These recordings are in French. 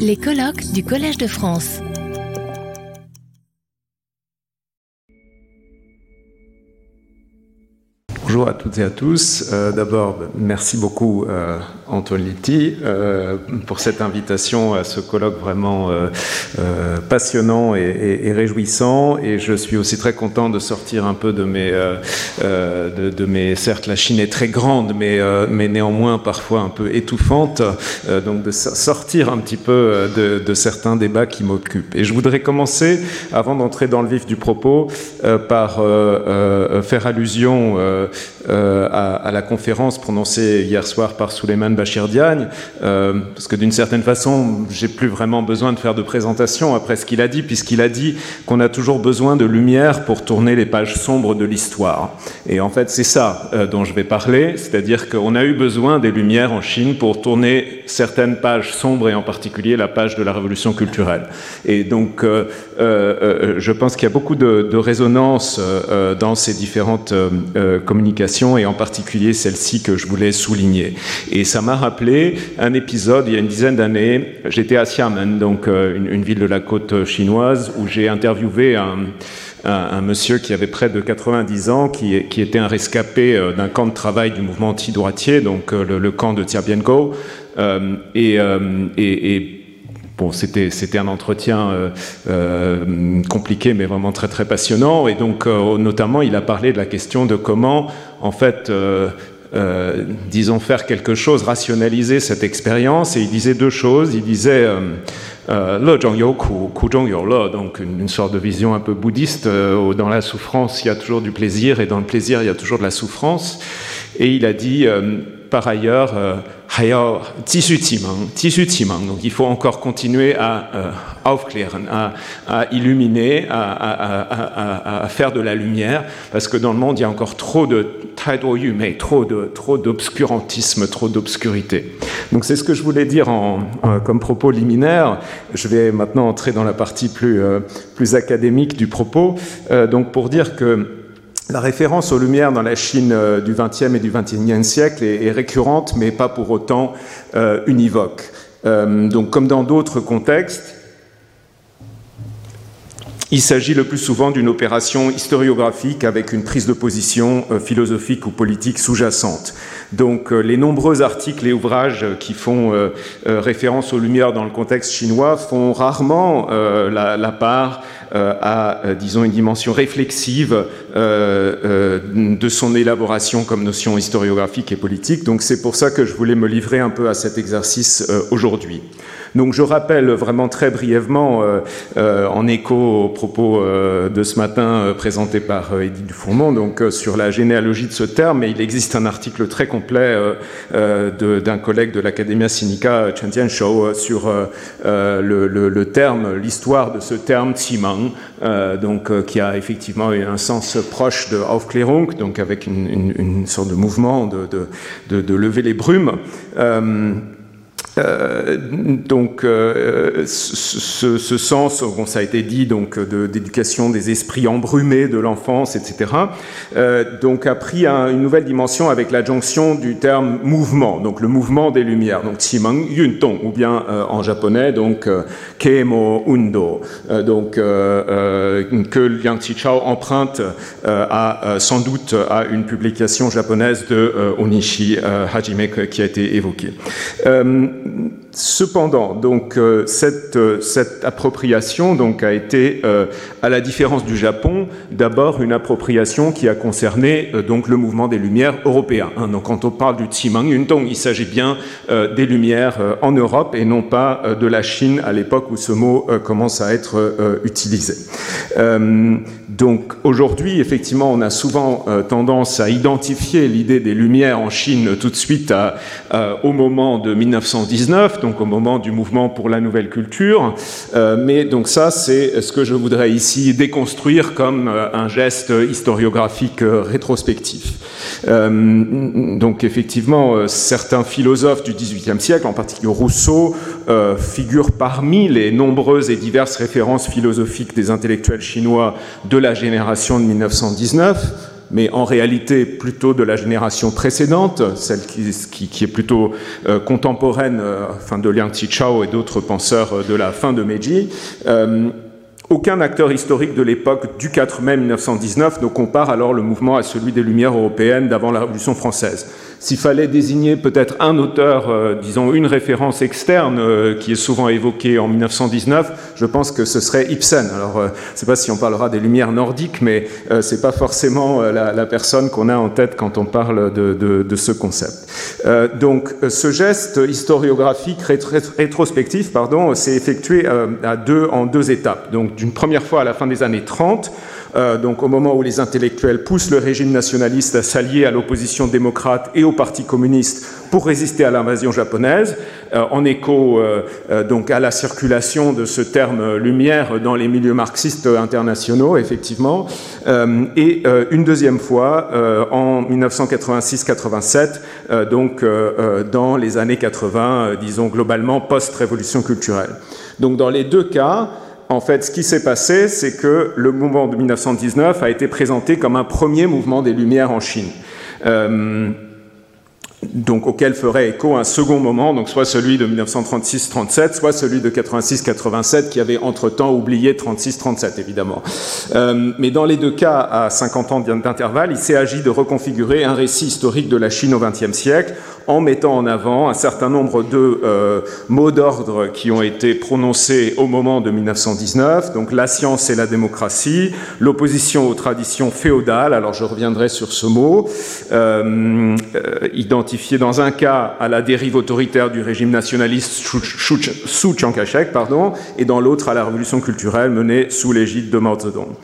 Les colloques du Collège de France. Bonjour à toutes et à tous. Euh, D'abord, merci beaucoup euh, Antoine Litti euh, pour cette invitation à ce colloque vraiment euh, passionnant et, réjouissant. Et je suis aussi très content de sortir un peu de mes, de, de, mes certes la Chine est très grande, mais, mais néanmoins parfois un peu étouffante. donc de sortir un petit peu de, certains débats qui m'occupent. Et je voudrais commencer, avant d'entrer dans le vif du propos, par faire allusion à, à, la conférence prononcée hier soir par Souleymane Bachir Diagne, euh, parce que d'une certaine façon, j'ai plus vraiment besoin de faire de présentation après ce qu'il a dit, puisqu'il a dit qu'on a toujours besoin de lumière pour tourner les pages sombres de l'histoire. Et en fait, c'est ça euh, dont je vais parler, c'est-à-dire qu'on a eu besoin des lumières en Chine pour tourner certaines pages sombres, et en particulier la page de la révolution culturelle. Et donc, euh, euh, je pense qu'il y a beaucoup de, de résonance dans ces différentes communications, et en particulier celle-ci que je voulais souligner. Et ça m'a rappelé un épisode il y a une dizaine d'années. J'étais à Xiamen, donc une, ville de la côte chinoise, où j'ai interviewé un, monsieur qui avait près de 90 ans, qui, était un rescapé d'un camp de travail du mouvement anti-droitier, donc le, camp de Tiabienko. Euh, et, euh, et Bon, c'était un entretien euh, euh, compliqué, mais vraiment très très passionnant. Et donc, euh, notamment, il a parlé de la question de comment, en fait, disons, faire quelque chose, rationaliser cette expérience. Et il disait deux choses. Il disait le zhong you ku, ku zhong you le, donc une, une, sorte de vision un peu bouddhiste. Euh, dans la souffrance, il y a toujours du plaisir, et dans le plaisir, il y a toujours de la souffrance. Et il a dit, par ailleurs, euh, donc il faut encore continuer à euh, aufklären, à, à illuminer, à, faire de la lumière, parce que dans le monde, il y a encore trop de mais trop d'obscurantisme, trop d'obscurité. Donc c'est ce que je voulais dire en, en, comme propos liminaire. Je vais maintenant entrer dans la partie plus, euh, plus académique du propos, euh, donc pour dire que la référence aux Lumières dans la Chine euh, du XXe et du XXIe siècle est, récurrente, mais pas pour autant euh, univoque. Euh, donc, comme dans d'autres contextes, il s'agit le plus souvent d'une opération historiographique avec une prise de position philosophique ou politique sous-jacente. Donc les nombreux articles et ouvrages qui font référence aux Lumières dans le contexte chinois font rarement la, part à, disons, une dimension réflexive de son élaboration comme notion historiographique et politique. Donc c'est pour ça que je voulais me livrer un peu à cet exercice aujourd'hui. Donc je rappelle vraiment très brièvement, euh, euh, en écho aux propos euh, de ce matin euh, présenté par Edith Dufourmont, donc sur la généalogie de ce terme, et il existe un article très complet d'un collègue de l'Academia Sinica, Chen Tianshou, sur le, le, le, terme, l'histoire de ce terme Tsimang, donc qui a effectivement un sens proche de Aufklärung, donc avec une, une, une sorte de mouvement de, de, de, de lever les brumes. Euh, euh, donc, euh, ce, ce, sens, bon, ça a été dit, donc d'éducation de, des esprits embrumés de l'enfance, etc. Euh, donc, a pris un, une nouvelle dimension avec l'adjonction du terme mouvement, donc le mouvement des lumières, donc Qimeng Yuntong, ou bien euh, en japonais, donc euh, Keimo Undo, donc que Liang Qichao emprunte à sans doute à une publication japonaise de Onishi Hajime qui a été évoquée. Cependant, euh, cette, euh, cette appropriation a été, euh, à la différence du Japon, d'abord une appropriation qui a concerné le mouvement des Lumières européens. Hein. Donc, quand on parle du Tsimang Yuntong, il s'agit bien des Lumières en Europe et non pas de la Chine à l'époque où ce mot commence à être utilisé. donc aujourd'hui, effectivement, on a souvent tendance à identifier l'idée des Lumières en Chine tout de suite à, au moment de 1919 donc au moment du mouvement pour la nouvelle culture. Euh, mais donc ça, c'est ce que je voudrais ici déconstruire comme euh, un geste historiographique euh, rétrospectif. Euh, donc effectivement, euh, certains philosophes du XVIIIe siècle, en particulier Rousseau, euh, figurent parmi les nombreuses et diverses références philosophiques des intellectuels chinois de la génération de 1919 mais en réalité plutôt de la génération précédente, celle qui, est plutôt euh, contemporaine enfin, de Liang Qichao et d'autres penseurs de la fin de Meiji. Aucun acteur historique de l'époque du 4 mai 1919 ne compare alors le mouvement à celui des Lumières européennes d'avant la Révolution française. S'il fallait désigner peut-être un auteur, euh, disons une référence externe euh, qui est souvent évoquée en 1919, je pense que ce serait Ibsen. Alors, euh, je ne sais pas si on parlera des Lumières nordiques, mais ce n'est pas forcément la, personne qu'on a en tête quand on parle de, ce concept. donc, ce geste historiographique rétrospectif, pardon, s'est effectué à deux, en deux étapes. Donc, d'une première fois à la fin des années 30, euh, donc au moment où les intellectuels poussent le régime nationaliste à s'allier à l'opposition démocrate et au Parti communiste pour résister à l'invasion japonaise, euh, en écho euh, donc à la circulation de ce terme lumière dans les milieux marxistes internationaux, effectivement, et une deuxième fois en 1986-87, donc dans les années 80, disons globalement post-révolution culturelle. Donc dans les deux cas, en fait, ce qui s'est passé, c'est que le mouvement de 1919 a été présenté comme un premier mouvement des Lumières en Chine. Euh, donc auquel ferait écho un second moment, donc soit celui de 1936-37, soit celui de 86-87, qui avait entre-temps oublié 36-37, évidemment. Euh, mais dans les deux cas, à 50 ans d'intervalle, il s'est agi de reconfigurer un récit historique de la Chine au XXe siècle en mettant en avant un certain nombre de euh, mots d'ordre qui ont été prononcés au moment de 1919, donc la science et la démocratie, l'opposition aux traditions féodales, alors je reviendrai sur ce mot, euh, euh, identifié dans un cas à la dérive autoritaire du régime nationaliste sous Chiang Kai-shek, pardon, et dans l'autre à la révolution culturelle menée sous l'égide de Mao Zedong.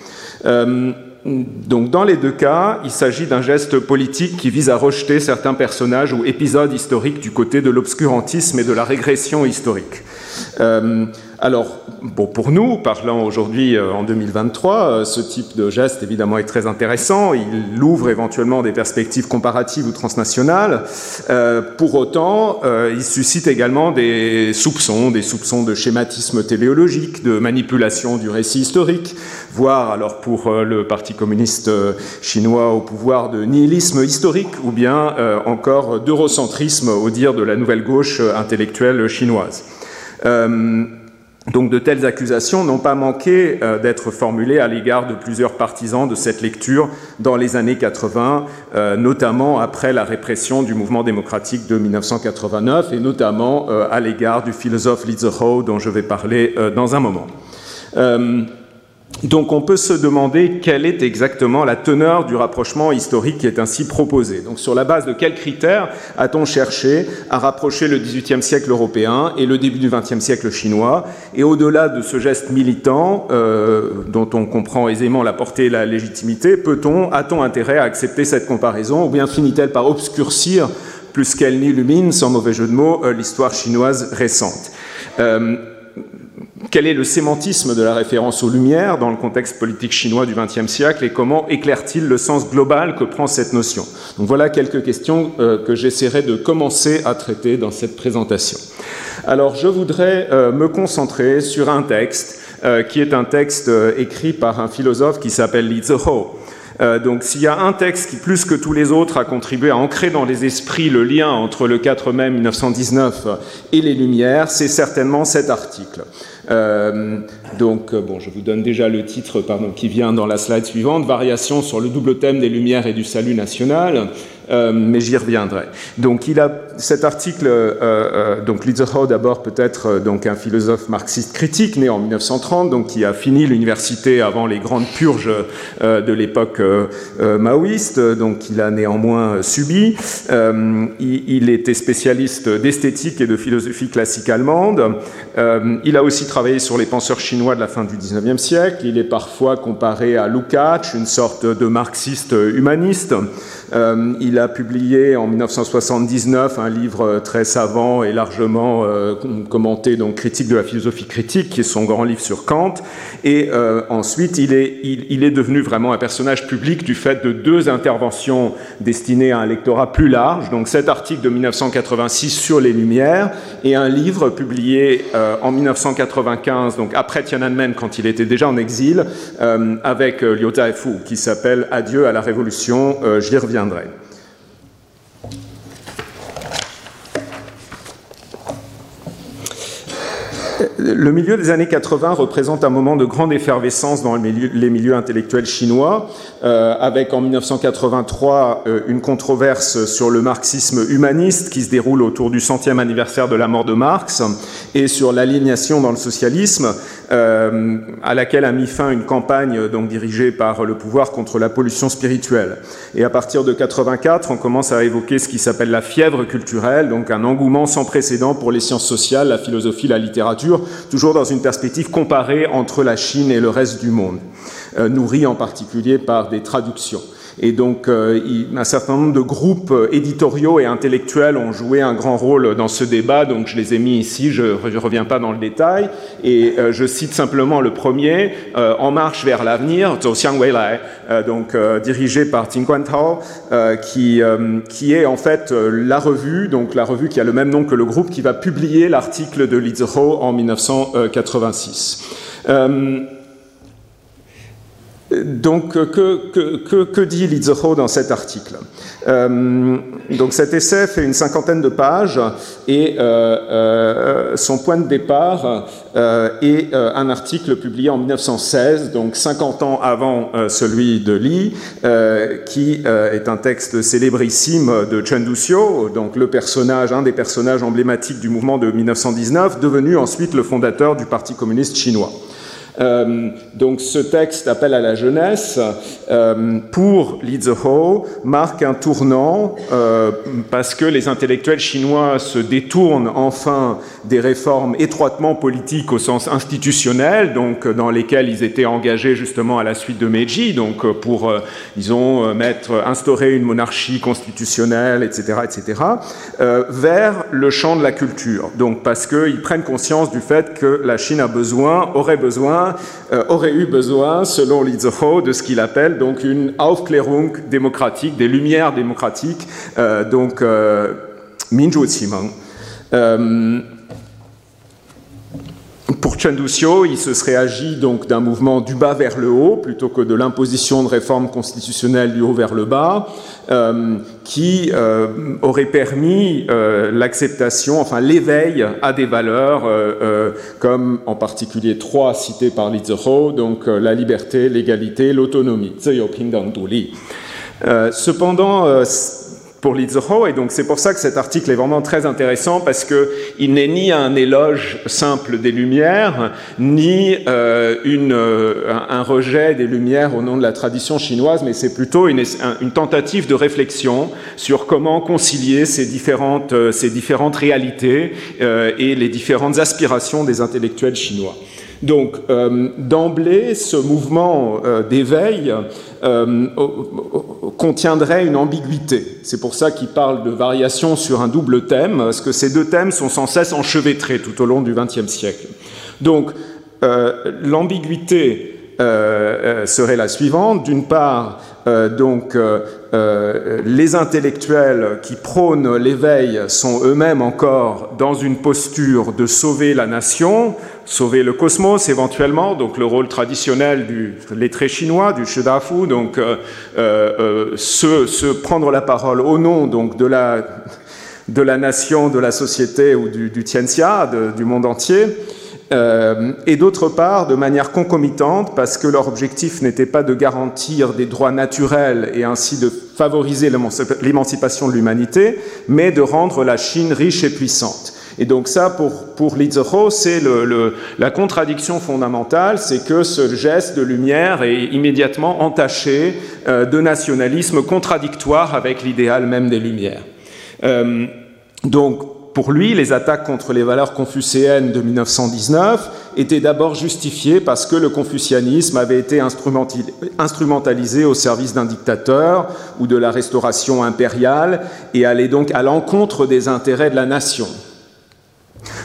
Donc dans les deux cas, il s'agit d'un geste politique qui vise à rejeter certains personnages ou épisodes historiques du côté de l'obscurantisme et de la régression historique. Euh, alors, bon, pour nous, parlant aujourd'hui euh, en 2023, euh, ce type de geste évidemment est très intéressant. Il ouvre éventuellement des perspectives comparatives ou transnationales. pour autant, il suscite également des soupçons, des soupçons de schématisme téléologique, de manipulation du récit historique, voire alors pour le Parti communiste chinois au pouvoir de nihilisme historique ou bien encore d'eurocentrisme au dire de la nouvelle gauche intellectuelle chinoise. Euh, donc de telles accusations n'ont pas manqué euh, d'être formulées à l'égard de plusieurs partisans de cette lecture dans les années 80, euh, notamment après la répression du mouvement démocratique de 1989 et notamment à l'égard du philosophe Li Zihou dont je vais parler dans un moment. Donc on peut se demander quelle est exactement la teneur du rapprochement historique qui est ainsi proposé. Donc sur la base de quels critères a-t-on cherché à rapprocher le XVIIIe siècle européen et le début du XXe siècle chinois? Et au-delà de ce geste militant, euh, dont on comprend aisément la portée et la légitimité, peut-on, a-t-on intérêt à accepter cette comparaison? Ou bien finit-elle par obscurcir plus qu'elle n'illumine, sans mauvais jeu de mots, euh, l'histoire chinoise récente? Euh, quel est le sémantisme de la référence aux Lumières dans le contexte politique chinois du XXe siècle et comment éclaire-t-il le sens global que prend cette notion? Voilà quelques questions euh, que j'essaierai de commencer à traiter dans cette présentation. Alors je voudrais euh, me concentrer sur un texte euh, qui est un texte écrit par un philosophe qui s'appelle Li Zihou. donc s'il y a un texte qui, plus que tous les autres, a contribué à ancrer dans les esprits le lien entre le 4 mai 1919 et les Lumières, c'est certainement cet article. Euh, donc, euh, bon, je vous donne déjà le titre pardon, qui vient dans la slide suivante, Variation sur le double thème des Lumières et du salut national. Euh, mais j'y reviendrai. Donc, il a cet article, euh, euh donc Litzerhoff d'abord peut-être donc un philosophe marxiste critique né en 1930, donc qui a fini l'université avant les grandes purges de l'époque maoïste, donc il a néanmoins subi. Il, il, était spécialiste d'esthétique et de philosophie classique allemande. il a aussi travaillé sur les penseurs chinois de la fin du 19e siècle. Il est parfois comparé à Lukács, une sorte de marxiste humaniste. il a publié en 1979 un livre très savant et largement commenté, donc critique de la philosophie critique, qui est son grand livre sur Kant. Et ensuite, il est, il est devenu vraiment un personnage public du fait de deux interventions destinées à un lectorat plus large. Donc cet article de 1986 sur les Lumières et un livre publié en 1995, donc après Tiananmen, quand il était déjà en exil, avec Liu Zaifu, qui s'appelle Adieu à la Révolution. J'y reviendrai. Le milieu des années 80 représente un moment de grande effervescence dans les milieux intellectuels chinois, euh, avec en 1983 euh, une controverse sur le marxisme humaniste qui se déroule autour du centième anniversaire de la mort de Marx et sur l'alignation dans le socialisme, euh, à laquelle a mis fin une campagne donc dirigée par le pouvoir contre la pollution spirituelle. Et à partir de 84, on commence à évoquer ce qui s'appelle la fièvre culturelle, donc un engouement sans précédent pour les sciences sociales, la philosophie, la littérature, toujours dans une perspective comparée entre la Chine et le reste du monde, euh, nourrie en particulier par des traductions. Et donc, euh, un certain nombre de groupes euh, éditoriaux et intellectuels ont joué un grand rôle dans ce débat. Donc, je les ai mis ici, je ne reviens pas dans le détail. Et euh, je cite simplement le premier, En marche vers l'avenir, Zhou Xiang Wei Lai, donc dirigé par Ting Tao, qui, qui est en fait la revue, donc la revue qui a le même nom que le groupe, qui va publier l'article de Li Zihou en 1986. Donc, que, dit Lizzo dans cet article euh, Donc, cet essai fait une cinquantaine de pages et euh, euh, son point de départ est un article publié en 1916, donc 50 ans avant celui de Li, qui est un texte célébrissime de Chen Duxiu, donc le personnage, un des personnages emblématiques du mouvement de 1919, devenu ensuite le fondateur du Parti communiste chinois. Euh, donc ce texte, Appel à la jeunesse, euh, pour Li Zihou, marque un tournant euh, parce que les intellectuels chinois se détournent enfin des réformes étroitement politiques au sens institutionnel, donc dans lesquelles ils étaient engagés justement à la suite de Meiji, donc pour, disons, mettre, instaurer une monarchie constitutionnelle, etc., etc., vers le champ de la culture. Donc parce qu'ils prennent conscience du fait que la Chine a besoin, aurait besoin euh, aurait eu besoin, selon Lizzo, de ce qu'il appelle donc une Aufklärung démocratique, des lumières démocratiques, euh, donc euh, euh, pour Chen Duxiu, il se serait agi donc d'un mouvement du bas vers le haut plutôt que de l'imposition de réformes constitutionnelles du haut vers le bas, euh, qui euh, aurait permis euh, l'acceptation, enfin l'éveil à des valeurs comme en particulier trois citées par Li Zihou, donc la liberté, l'égalité, l'autonomie. Cependant, pour Lizzo et donc c'est pour ça que cet article est vraiment très intéressant parce que il n'est ni un éloge simple des Lumières, ni euh, une, euh, un rejet des Lumières au nom de la tradition chinoise, mais c'est plutôt une, une, tentative de réflexion sur comment concilier ces différentes, euh, ces différentes réalités et les différentes aspirations des intellectuels chinois. Donc, d'emblée, ce mouvement d'éveil euh, contiendrait une ambiguïté. C'est pour ça qu'il parle de variation sur un double thème, parce que ces deux thèmes sont sans cesse enchevêtrés tout au long du XXe siècle. Donc, euh, l'ambiguïté euh, serait la suivante. D'une part, donc, les intellectuels qui prônent l'éveil sont eux-mêmes encore dans une posture de sauver la nation, sauver le cosmos éventuellement, donc le rôle traditionnel du lettré chinois, du Shedafu, donc euh, euh, se, prendre la parole au nom donc de la, de la nation, de la société ou du, du Tianxia, du monde entier. Euh, et d'autre part, de manière concomitante, parce que leur objectif n'était pas de garantir des droits naturels et ainsi de favoriser l'émancipation de l'humanité, mais de rendre la Chine riche et puissante. Et donc ça, pour, pour c'est le, la contradiction fondamentale, c'est que ce geste de lumière est immédiatement entaché euh, de nationalisme contradictoire avec l'idéal même des Lumières. Euh, donc, pour lui, les attaques contre les valeurs confucéennes de 1919 était d'abord justifié parce que le confucianisme avait été instrumentalisé au service d'un dictateur ou de la restauration impériale et allait donc à l'encontre des intérêts de la nation.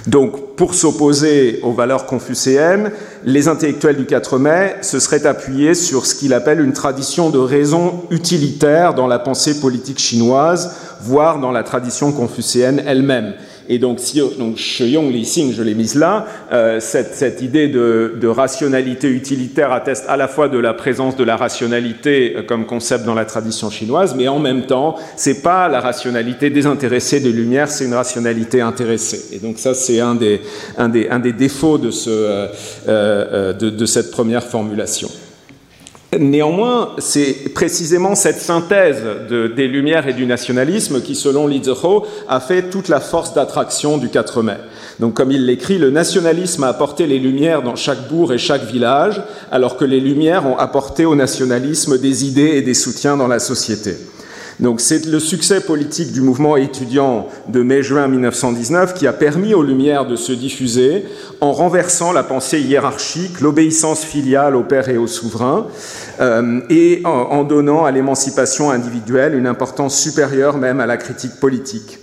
Donc, pour s'opposer aux valeurs confucéennes, les intellectuels du 4 mai se seraient appuyés sur ce qu'il appelle une tradition de raison utilitaire dans la pensée politique chinoise, voire dans la tradition confucéenne elle-même. Et donc, si, donc Sheyong Li Xing, je l'ai mise là, euh, cette, cette, idée de, de, rationalité utilitaire atteste à la fois de la présence de la rationalité euh, comme concept dans la tradition chinoise, mais en même temps, c'est pas la rationalité désintéressée des Lumières, c'est une rationalité intéressée. Et donc ça, c'est un des, un, des, un des défauts de, ce, euh, euh de, de cette première formulation. Néanmoins, c'est précisément cette synthèse de, des Lumières et du nationalisme qui, selon Li a fait toute la force d'attraction du 4 mai. Donc, comme il l'écrit, le nationalisme a apporté les Lumières dans chaque bourg et chaque village, alors que les Lumières ont apporté au nationalisme des idées et des soutiens dans la société. Donc c'est le succès politique du mouvement étudiant de mai-juin 1919 qui a permis aux Lumières de se diffuser en renversant la pensée hiérarchique, l'obéissance filiale au père et au souverain, euh, et en, donnant à l'émancipation individuelle une importance supérieure même à la critique politique.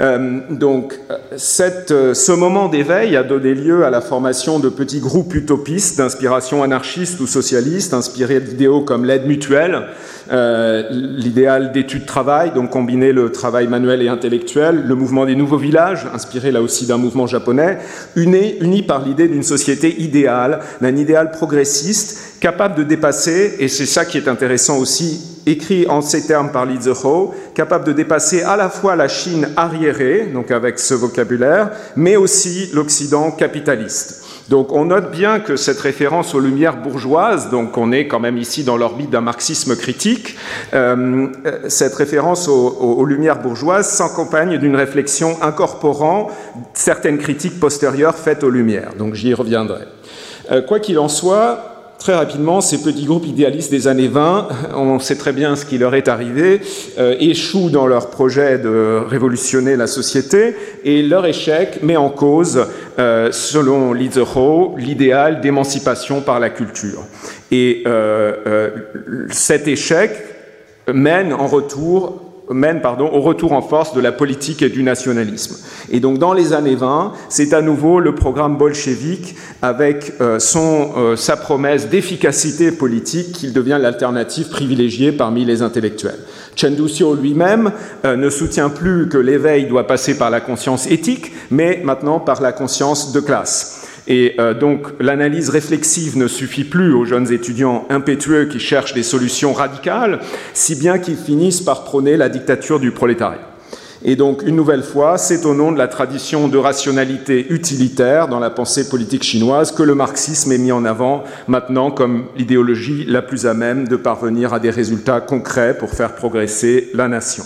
Euh, donc, euh, ce moment d'éveil a donné lieu à la formation de petits groupes utopistes d'inspiration anarchiste ou socialiste, inspirés d'idéaux comme l'aide mutuelle, euh, l'idéal d'études-travail, donc combiner le travail manuel et intellectuel, le mouvement des nouveaux villages, inspiré là aussi d'un mouvement japonais, uni, par l'idée d'une société idéale, d'un idéal progressiste, capable de dépasser, et c'est ça qui est intéressant aussi, écrit en ces termes par Li capable de dépasser à la fois la Chine arriérée, donc avec ce vocabulaire, mais aussi l'Occident capitaliste. Donc on note bien que cette référence aux lumières bourgeoises, donc on est quand même ici dans l'orbite d'un marxisme critique, euh, cette référence aux, aux lumières bourgeoises s'accompagne d'une réflexion incorporant certaines critiques postérieures faites aux lumières. Donc j'y reviendrai. Euh, quoi qu'il en soit, très rapidement, ces petits groupes idéalistes des années 20, on sait très bien ce qui leur est arrivé, euh, échouent dans leur projet de révolutionner la société, et leur échec met en cause, euh, selon Lizerow, l'idéal d'émancipation par la culture. Et euh, euh cet échec mène en retour mène pardon, au retour en force de la politique et du nationalisme. Et donc dans les années 20, c'est à nouveau le programme bolchevique avec euh, son, euh, sa promesse d'efficacité politique qu'il devient l'alternative privilégiée parmi les intellectuels. Chen Duxiu lui-même euh, ne soutient plus que l'éveil doit passer par la conscience éthique, mais maintenant par la conscience de classe. Et euh, donc l'analyse réflexive ne suffit plus aux jeunes étudiants impétueux qui cherchent des solutions radicales, si bien qu'ils finissent par prôner la dictature du prolétariat. Et donc, une nouvelle fois, c'est au nom de la tradition de rationalité utilitaire dans la pensée politique chinoise que le marxisme est mis en avant maintenant comme l'idéologie la plus à même de parvenir à des résultats concrets pour faire progresser la nation.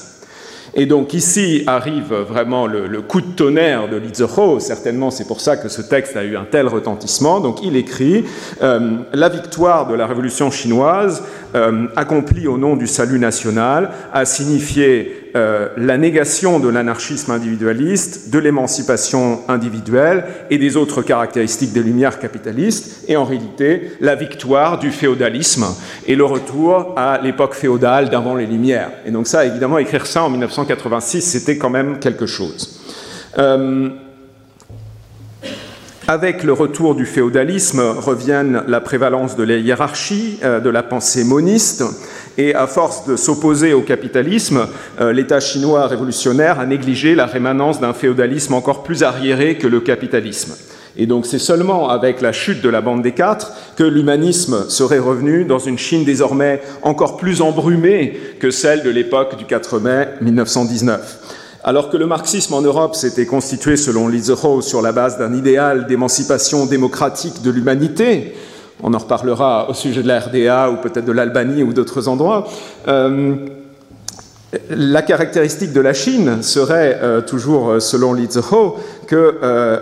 Et donc ici arrive vraiment le, coup de tonnerre de Lizeho, certainement c'est pour ça que ce texte a eu un tel retentissement. Donc il écrit euh, La victoire de la révolution chinoise, euh, accomplie au nom du salut national, a signifié euh, la négation de l'anarchisme individualiste, de l'émancipation individuelle et des autres caractéristiques des Lumières capitalistes, et en réalité la victoire du féodalisme et le retour à l'époque féodale d'avant les Lumières. Et donc ça, évidemment, écrire ça en 1986, c'était quand même quelque chose. Euh, avec le retour du féodalisme reviennent la prévalence de la hiérarchie, euh, de la pensée moniste, et à force de s'opposer au capitalisme, euh, l'État chinois révolutionnaire a négligé la rémanence d'un féodalisme encore plus arriéré que le capitalisme. Et donc c'est seulement avec la chute de la bande des quatre que l'humanisme serait revenu dans une Chine désormais encore plus embrumée que celle de l'époque du 4 mai 1919. Alors que le marxisme en Europe s'était constitué, selon Lizerow, sur la base d'un idéal d'émancipation démocratique de l'humanité, on en reparlera au sujet de la RDA ou peut-être de l'Albanie ou d'autres endroits. Euh, la caractéristique de la Chine serait, euh, toujours euh, selon Li Zihou, que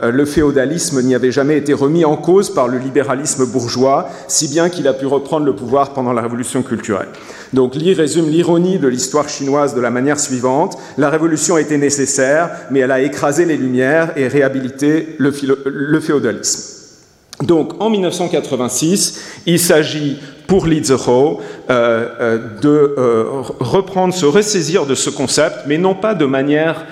le féodalisme n'y avait jamais été remis en cause par le libéralisme bourgeois, si bien qu'il a pu reprendre le pouvoir pendant la révolution culturelle. Donc Li résume l'ironie de l'histoire chinoise de la manière suivante. La révolution était nécessaire, mais elle a écrasé les Lumières et réhabilité le féodalisme. Donc en 1986, il s'agit pour Lizero euh, euh, de euh, reprendre, se ressaisir de ce concept, mais non pas de manière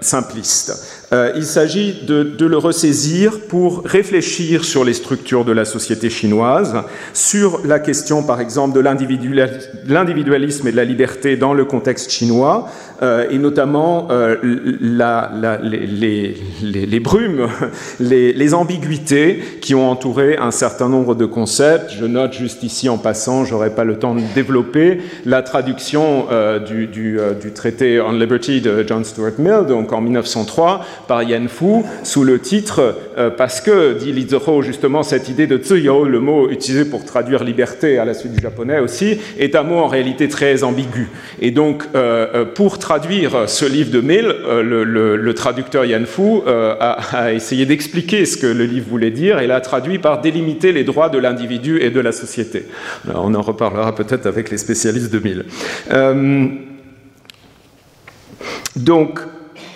simpliste. Euh, il s'agit de, le ressaisir pour réfléchir sur les structures de la société chinoise, sur la question par exemple de l'individualisme et de la liberté dans le contexte chinois, euh, et notamment euh, les, brumes, les, ambiguïtés qui ont entouré un certain nombre de concepts. Je note juste ici en passant, j'aurai pas le temps de développer, la traduction du, du, traité On Liberty de John Stuart Mill, donc en 1903, par Yan Fu sous le titre euh, parce que, dit Li justement, cette idée de tsuyo, le mot utilisé pour traduire liberté à la suite du japonais aussi, est un mot en réalité très ambigu. Et donc, euh, euh, pour traduire ce livre de Mill, le, traducteur Yan Fu a, essayé d'expliquer ce que le livre voulait dire et l'a traduit par délimiter les droits de l'individu et de la société. on en reparlera peut-être avec les spécialistes de Mill. donc,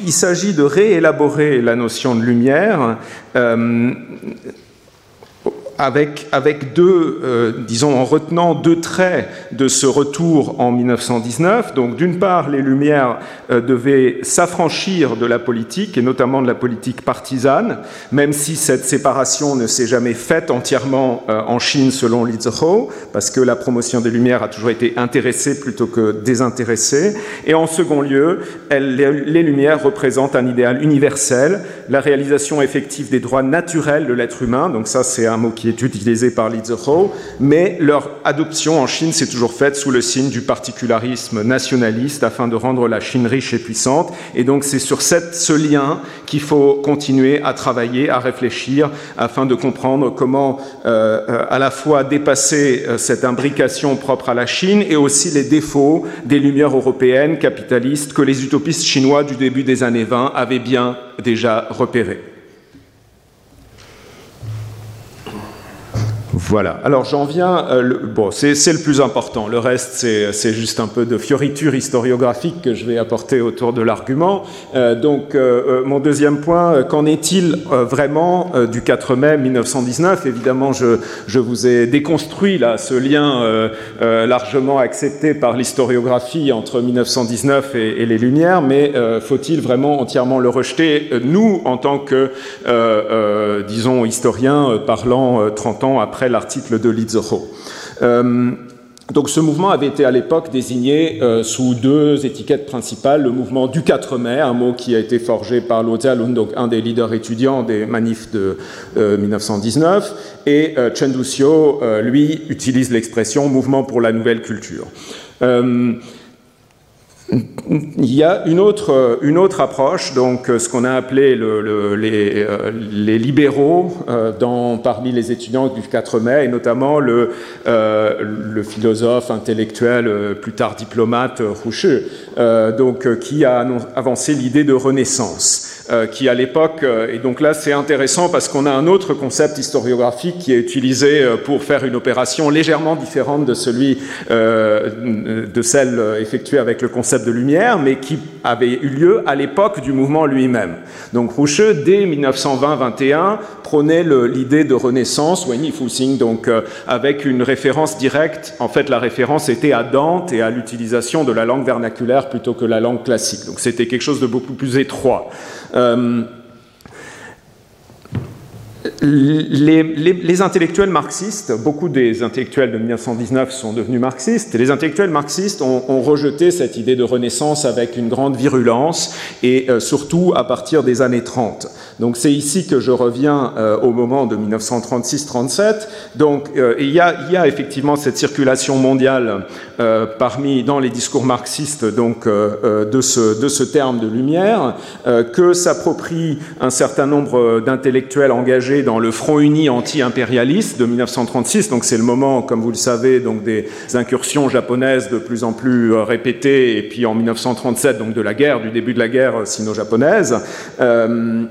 il s'agit de réélaborer la notion de lumière euh, avec, deux, euh, disons, en retenant deux traits de ce retour en 1919. Donc, d'une part, les Lumières euh, devaient s'affranchir de la politique, et notamment de la politique partisane, même si cette séparation ne s'est jamais faite entièrement euh, en Chine selon Li Zhou, parce que la promotion des Lumières a toujours été intéressée plutôt que désintéressée. Et en second lieu, elle, les Lumières représentent un idéal universel, la réalisation effective des droits naturels de l'être humain. Donc ça, c'est un mot qui qui est utilisé par Li mais leur adoption en Chine s'est toujours faite sous le signe du particularisme nationaliste afin de rendre la Chine riche et puissante. Et donc c'est sur ce lien qu'il faut continuer à travailler, à réfléchir, afin de comprendre comment euh, euh, à la fois dépasser euh, cette imbrication propre à la Chine et aussi les défauts des lumières européennes capitalistes que les utopistes chinois du début des années 20 avaient bien déjà repérés. Voilà. Alors j'en viens. Euh, bon, c'est le plus important. Le reste, c'est juste un peu de fioriture historiographique que je vais apporter autour de l'argument. Euh, donc, euh, mon deuxième point, qu'en est-il vraiment du 4 mai 1919 Évidemment, je, je, vous ai déconstruit là ce lien largement accepté par l'historiographie entre 1919 et, et les Lumières, mais faut-il vraiment entièrement le rejeter? Nous, en tant que, disons, historiens parlant 30 ans après l'article de Lizzo. Euh, donc ce mouvement avait été à l'époque désigné euh, sous deux étiquettes principales. Le mouvement du 4 mai, un mot qui a été forgé par Luo donc un des leaders étudiants des manifs de 1919. Euh, et Chen Duxiu, lui, utilise l'expression mouvement pour la nouvelle culture. Il y a une autre, une autre approche, donc ce qu'on a appelé le, les, euh, les, libéraux euh, dans, parmi les étudiants du 4 mai, et notamment le, euh, le philosophe intellectuel, plus tard diplomate, Roucheux, donc, qui a avancé l'idée de renaissance. Euh, qui à l'époque, euh, et donc là c'est intéressant parce qu'on a un autre concept historiographique qui est utilisé euh, pour faire une opération légèrement différente de celui de celle effectuée avec le concept de lumière, mais qui avait eu lieu à l'époque du mouvement lui-même. Donc Roucheux, dès 1920-21, prônait l'idée de renaissance, Fusing, donc avec une référence directe. En fait, la référence était à Dante et à l'utilisation de la langue vernaculaire plutôt que la langue classique. Donc c'était quelque chose de beaucoup plus étroit. Euh, les, intellectuels marxistes, beaucoup des intellectuels de 1919 sont devenus marxistes, et les intellectuels marxistes ont, rejeté cette idée de renaissance avec une grande virulence, et euh, surtout à partir des années 30. Donc c'est ici que je reviens euh, au moment de 1936-37. Donc euh, il, y a, effectivement cette circulation mondiale parmi, dans les discours marxistes donc, de, ce, de ce terme de lumière, que s'approprie un certain nombre d'intellectuels engagés dans le Front uni anti-impérialiste de 1936. Donc c'est le moment, comme vous le savez, donc des incursions japonaises de plus en plus euh, répétées, et puis en 1937, donc de la guerre, du début de la guerre sino-japonaise. Euh,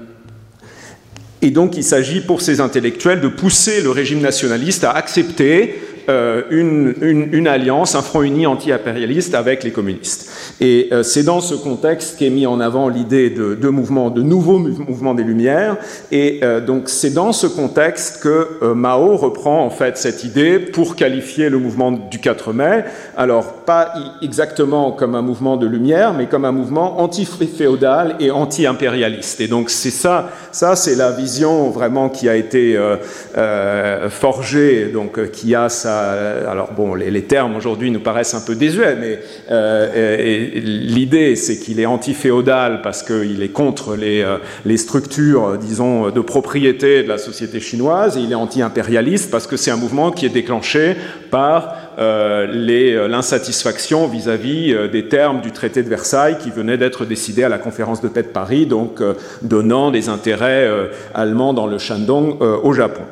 et donc il s'agit pour ces intellectuels de pousser le régime nationaliste à accepter une, une, alliance, un front uni anti-impérialiste avec les communistes. Et c'est dans ce contexte qu'est mis en avant l'idée de, de, mouvements, de nouveaux mouvements des Lumières. Et donc c'est dans ce contexte que Mao reprend en fait cette idée pour qualifier le mouvement du 4 mai. Alors pas exactement comme un mouvement de Lumière, mais comme un mouvement anti-féodal et anti-impérialiste. Et donc c'est ça, ça c'est la vision vraiment qui a été euh, euh, forgée, donc euh, qui a ça. Alors bon, les, termes aujourd'hui nous paraissent un peu désuets, mais l'idée c'est qu'il est anti-féodal parce qu'il est contre les, les structures, disons, de propriété de la société chinoise, et il est anti-impérialiste parce que c'est un mouvement qui est déclenché par l'insatisfaction vis-à-vis des termes du traité de Versailles qui venait d'être décidé à la conférence de paix de Paris, donc donnant des intérêts allemands dans le Shandong au Japon.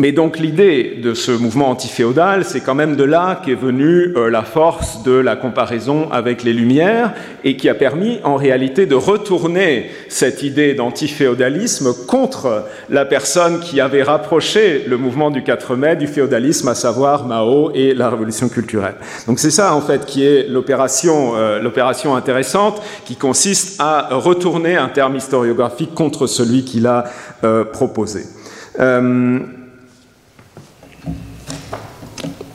Mais donc l'idée de ce mouvement antiféodal, c'est quand même de là qu'est venue euh, la force de la comparaison avec les Lumières et qui a permis en réalité de retourner cette idée d'antiféodalisme contre la personne qui avait rapproché le mouvement du 4 mai du féodalisme, à savoir Mao et la révolution culturelle. Donc c'est ça en fait qui est l'opération, euh, intéressante qui consiste à retourner un terme historiographique contre celui qu'il a euh, proposé.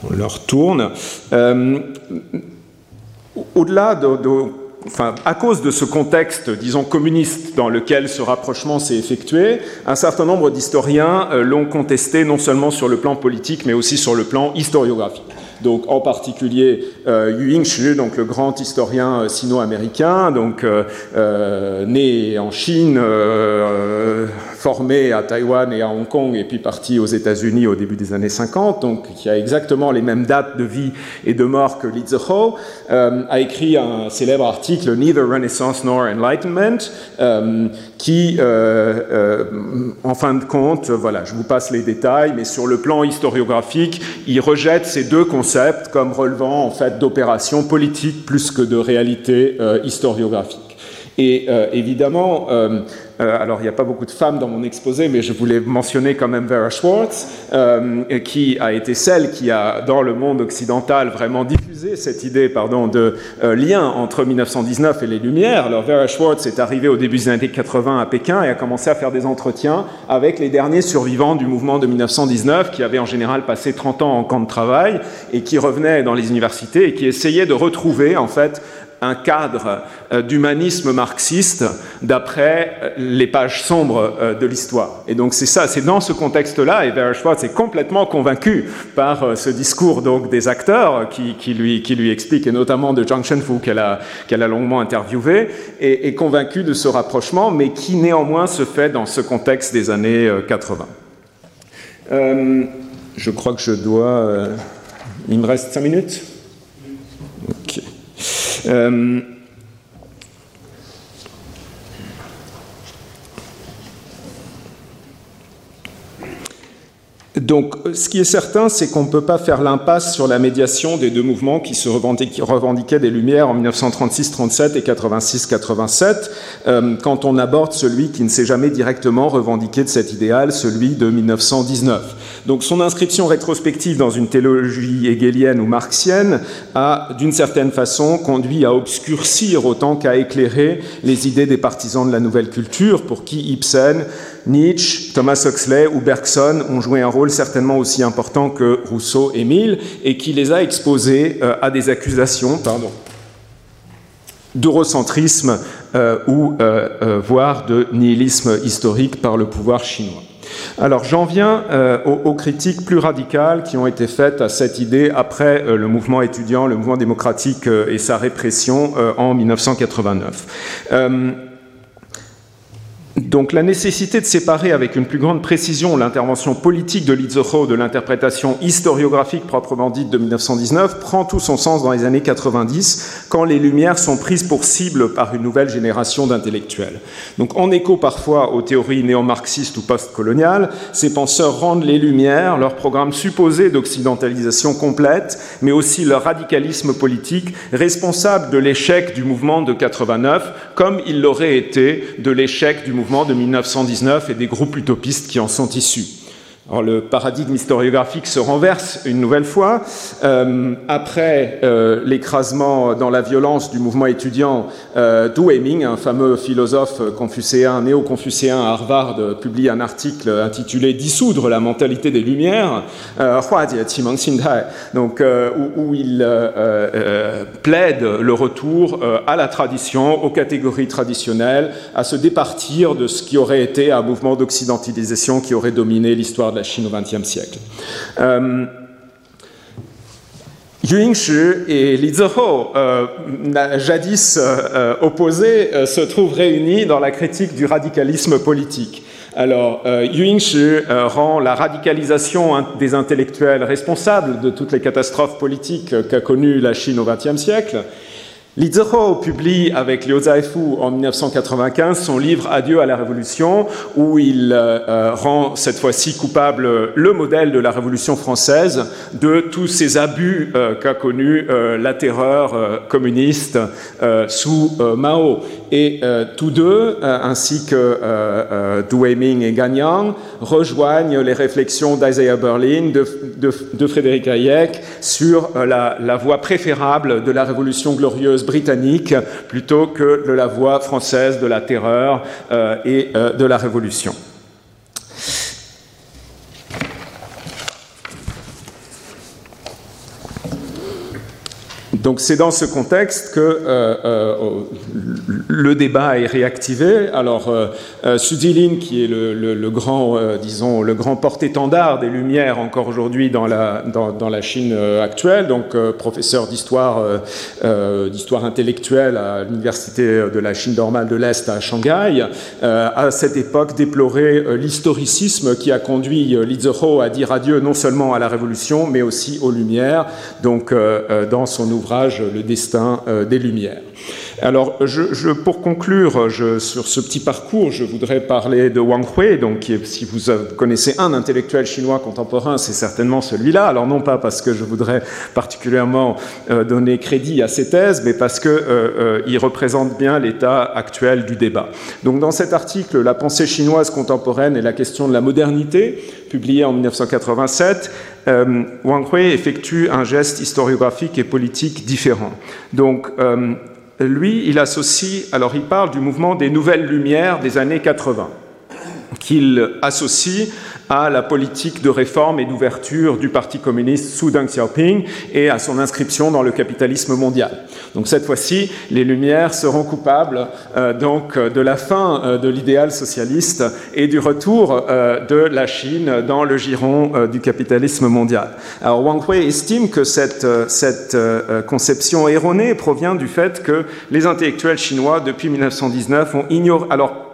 On leur tourne. Euh, au-delà de, enfin, à cause de ce contexte, disons, communiste dans lequel ce rapprochement s'est effectué, un certain nombre d'historiens euh, l'ont contesté non seulement sur le plan politique, mais aussi sur le plan historiographique donc en particulier euh, Yu Yingshu, donc le grand historien sino-américain, donc né en Chine, formé à Taïwan et à Hong Kong, et puis parti aux États-Unis au début des années 50, donc qui a exactement les mêmes dates de vie et de mort que Li Ziho, a écrit un célèbre article Neither Renaissance nor Enlightenment, qui, en fin de compte, voilà, je vous passe les détails, mais sur le plan historiographique, il rejette ces deux concepts comme relevant en fait d'opérations politiques plus que de réalités euh, historiographiques. Et euh, évidemment, euh, alors il n'y a pas beaucoup de femmes dans mon exposé, mais je voulais mentionner quand même Vera Schwartz, qui a été celle qui a, dans le monde occidental, vraiment diffusé cette idée pardon, de lien entre 1919 et les Lumières. Alors Vera Schwartz est arrivée au début des années 80 à Pékin et a commencé à faire des entretiens avec les derniers survivants du mouvement de 1919, qui avaient en général passé 30 ans en camp de travail et qui revenaient dans les universités et qui essayaient de retrouver en fait un cadre euh, d'humanisme marxiste d'après euh, les pages sombres euh, de l'histoire. Et donc c'est ça, c'est dans ce contexte-là, et Vera Schwartz est complètement convaincu par ce discours donc des acteurs qui, lui, qui lui explique, et notamment de Zhang Shenfu qu'elle a, qu'elle a longuement interviewé, et est convaincu de ce rapprochement, mais qui néanmoins se fait dans ce contexte des années 80. je crois que je dois... il me reste cinq minutes? Ok. Euh, donc, ce qui est certain, c'est qu'on ne peut pas faire l'impasse sur la médiation des deux mouvements qui se revendiquaient des Lumières en 1936-37 et 86-87, euh, quand on aborde celui qui ne s'est jamais directement revendiqué de cet idéal, celui de 1919. Donc son inscription rétrospective dans une théologie hegelienne ou marxienne a, d'une certaine façon, conduit à obscurcir autant qu'à éclairer les idées des partisans de la nouvelle culture, pour qui Ibsen, Nietzsche, Thomas Huxley ou Bergson ont joué un rôle certainement aussi important que Rousseau et Mill, et qui les a exposés euh, à des accusations, pardon, d'eurocentrisme euh, ou euh, voire de nihilisme historique par le pouvoir chinois. Alors j'en viens aux, critiques plus radicales qui ont été faites à cette idée après le mouvement étudiant, le mouvement démocratique et sa répression en 1989. Donc la nécessité de séparer avec une plus grande précision l'intervention politique de Lizzoho de l'interprétation historiographique proprement dite de 1919 prend tout son sens dans les années 90 quand les Lumières sont prises pour cible par une nouvelle génération d'intellectuels. Donc en écho parfois aux théories néo-marxistes ou post-coloniales, ces penseurs rendent les Lumières, leur programme supposé d'occidentalisation complète, mais aussi leur radicalisme politique, responsable de l'échec du mouvement de 89 comme il l'aurait été de l'échec du mouvement de 1919 et des groupes utopistes qui en sont issus. Alors, le paradigme historiographique se renverse une nouvelle fois. Euh, après euh, l'écrasement dans la violence du mouvement étudiant, euh, Du Heming, un fameux philosophe confucéen, néo-confucéen à Harvard, publie un article intitulé Dissoudre la mentalité des Lumières, donc, où, où, il plaide le retour à la tradition, aux catégories traditionnelles, à se départir de ce qui aurait été un mouvement d'occidentalisation qui aurait dominé l'histoire de la Chine au XXe siècle. Euh, Yu Yingshi et Li Zihou, euh, jadis euh, opposés, se trouvent réunis dans la critique du radicalisme politique. Alors, Yu Yingshi euh, rend la radicalisation des intellectuels responsables de toutes les catastrophes politiques qu'a connues la Chine au XXe siècle. Li Zihou publie avec Liu Zaifu en 1995 son livre Adieu à la Révolution, où il euh, rend cette fois-ci coupable le modèle de la Révolution française de tous ces abus euh, qu'a connu euh, la terreur euh, communiste euh, sous euh, Mao. Et tous deux, ainsi que Du Weiming et Gagnon, rejoignent les réflexions d'Isaiah Berlin, de, Frédéric Hayek sur la voie préférable de la Révolution glorieuse britannique plutôt que de la voie française de la terreur euh, et euh, de la révolution. Donc c'est dans ce contexte que euh, euh, le débat est réactivé. Alors euh, Sudilin, qui est le, grand, euh, disons, le grand porte-étendard des Lumières encore aujourd'hui dans la, Chine euh, actuelle, donc euh, professeur d'histoire, d'histoire intellectuelle à l'université de la Chine normale de l'Est à Shanghai, à cette époque déplorait l'historicisme qui a conduit Li Zihou à dire adieu non seulement à la Révolution, mais aussi aux Lumières. Donc dans son ouvrage le destin euh, des Lumières. Alors, pour conclure sur ce petit parcours, je voudrais parler de Wang Hui. Donc, si vous connaissez un intellectuel chinois contemporain, c'est certainement celui-là. Alors, non pas parce que je voudrais particulièrement euh, donner crédit à ses thèses, mais parce qu'il euh, euh, représente bien l'état actuel du débat. Donc, dans cet article, La pensée chinoise contemporaine et la question de la modernité, publié en 1987, euh, Wang Hui effectue un geste historiographique et politique différent. Donc, lui, il associe, alors il parle du mouvement des nouvelles lumières des années 80, qu'il associe à la politique de réforme et d'ouverture du Parti communiste sous Deng Xiaoping et à son inscription dans le capitalisme mondial. Donc cette fois-ci, les Lumières seront coupables euh, donc de la fin euh, de l'idéal socialiste et du retour euh, de la Chine dans le giron euh, du capitalisme mondial. Alors Wang Hui estime que cette, euh, cette euh, conception erronée provient du fait que les intellectuels chinois depuis 1919 ont ignoré alors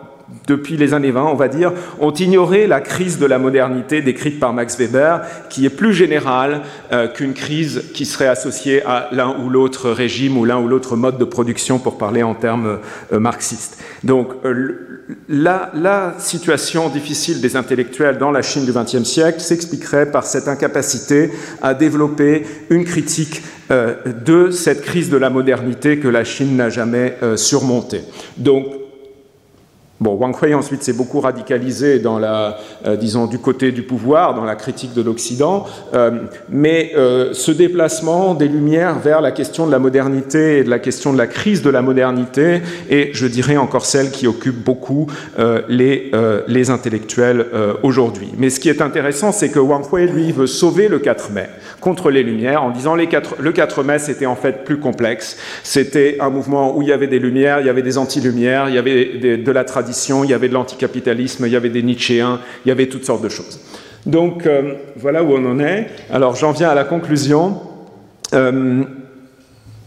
depuis les années 20, on va dire, ont ignoré la crise de la modernité décrite par Max Weber, qui est plus générale euh, qu'une crise qui serait associée à l'un ou l'autre régime ou l'un ou l'autre mode de production, pour parler en termes euh, marxistes. Donc, euh, la, la, situation difficile des intellectuels dans la Chine du XXe siècle s'expliquerait par cette incapacité à développer une critique de cette crise de la modernité que la Chine n'a jamais surmontée. Donc, Bon, Wang Hui ensuite s'est beaucoup radicalisé dans la, euh, disons, du côté du pouvoir, dans la critique de l'Occident, euh, mais euh, ce déplacement des Lumières vers la question de la modernité et de la question de la crise de la modernité est, je dirais, encore celle qui occupe beaucoup les, les, intellectuels aujourd'hui. Mais ce qui est intéressant, c'est que Wang Hui, lui, veut sauver le 4 mai contre les Lumières en disant les 4, le 4 mai, c'était en fait plus complexe. C'était un mouvement où il y avait des Lumières, il y avait des anti-Lumières, il y avait de la tradition il y avait de l'anticapitalisme, il y avait des Nietzschéens, il y avait toutes sortes de choses. Donc euh, voilà où on en est. Alors j'en viens à la conclusion. Euh,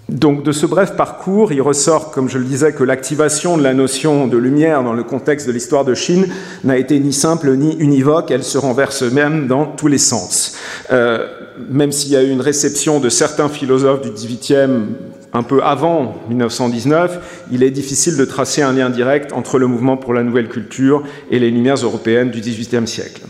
donc de ce bref parcours, il ressort, comme je le disais, que l'activation de la notion de lumière dans le contexte de l'histoire de Chine n'a été ni simple ni univoque, elle se renverse même dans tous les sens. Euh, même s'il y a eu une réception de certains philosophes du XVIIIe un peu avant 1919, il est difficile de tracer un lien direct entre le mouvement pour la nouvelle culture et les Lumières européennes du XVIIIe siècle.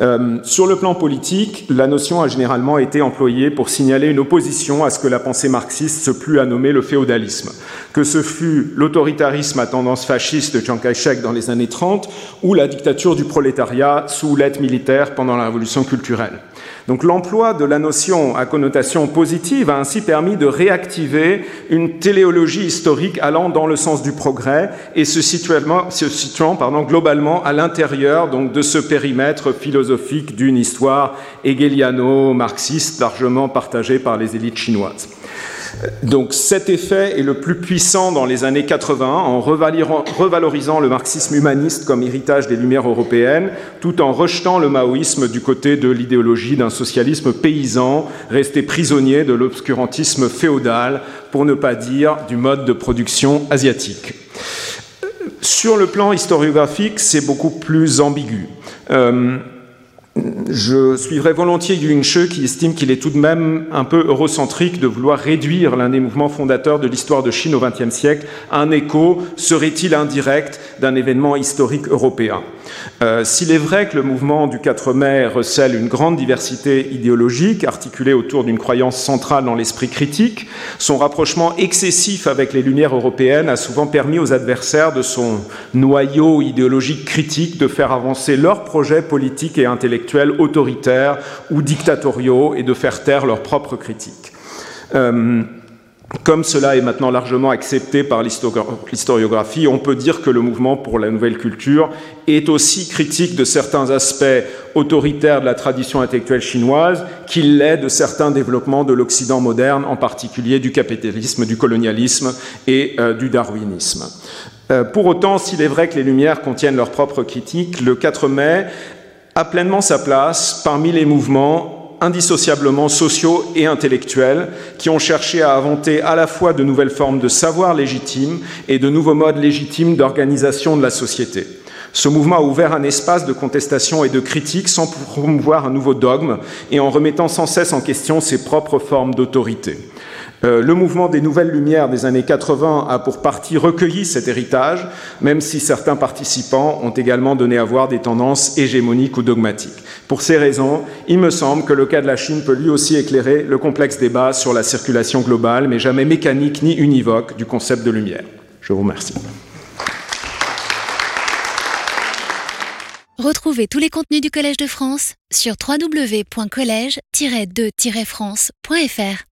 Euh, sur le plan politique, la notion a généralement été employée pour signaler une opposition à ce que la pensée marxiste se plut à nommer le féodalisme, que ce fut l'autoritarisme à tendance fasciste de Chiang Kai-shek dans les années 30 ou la dictature du prolétariat sous l'aide militaire pendant la révolution culturelle. Donc l'emploi de la notion à connotation positive a ainsi permis de réactiver une téléologie historique allant dans le sens du progrès et se situant, pardon, globalement à l'intérieur donc de ce périmètre philosophique d'une histoire hegeliano-marxiste largement partagée par les élites chinoises. Donc cet effet est le plus puissant dans les années 80 en revalorisant le marxisme humaniste comme héritage des Lumières européennes, tout en rejetant le maoïsme du côté de l'idéologie d'un socialisme paysan, resté prisonnier de l'obscurantisme féodal, pour ne pas dire du mode de production asiatique. Sur le plan historiographique, c'est beaucoup plus ambigu. Euh, je suivrai volontiers Yu Shi qui estime qu'il est tout de même un peu eurocentrique de vouloir réduire l'un des mouvements fondateurs de l'histoire de Chine au XXe siècle à un écho, serait-il indirect, d'un événement historique européen? Euh, s'il est vrai que le mouvement du 4 mai recèle une grande diversité idéologique articulée autour d'une croyance centrale dans l'esprit critique, son rapprochement excessif avec les Lumières européennes a souvent permis aux adversaires de son noyau idéologique critique de faire avancer leurs projets politiques et intellectuels autoritaires ou dictatoriaux et de faire taire leurs propres critiques. Euh, comme cela est maintenant largement accepté par l'historiographie, on peut dire que le mouvement pour la nouvelle culture est aussi critique de certains aspects autoritaires de la tradition intellectuelle chinoise qu'il l'est de certains développements de l'Occident moderne, en particulier du capitalisme, du colonialisme et euh, du darwinisme. Euh, pour autant, s'il est vrai que les Lumières contiennent leurs propres critiques, le 4 mai a pleinement sa place parmi les mouvements indissociablement sociaux et intellectuels qui ont cherché à inventer à la fois de nouvelles formes de savoir légitime et de nouveaux modes légitimes d'organisation de la société. Ce mouvement a ouvert un espace de contestation et de critique sans promouvoir un nouveau dogme et en remettant sans cesse en question ses propres formes d'autorité. Euh, le mouvement des Nouvelles Lumières des années 80 a pour partie recueilli cet héritage, même si certains participants ont également donné à voir des tendances hégémoniques ou dogmatiques. Pour ces raisons, il me semble que le cas de la Chine peut lui aussi éclairer le complexe débat sur la circulation globale, mais jamais mécanique ni univoque, du concept de lumière. Je vous remercie. Retrouvez tous les contenus du Collège de France sur www.colège-2-france.fr.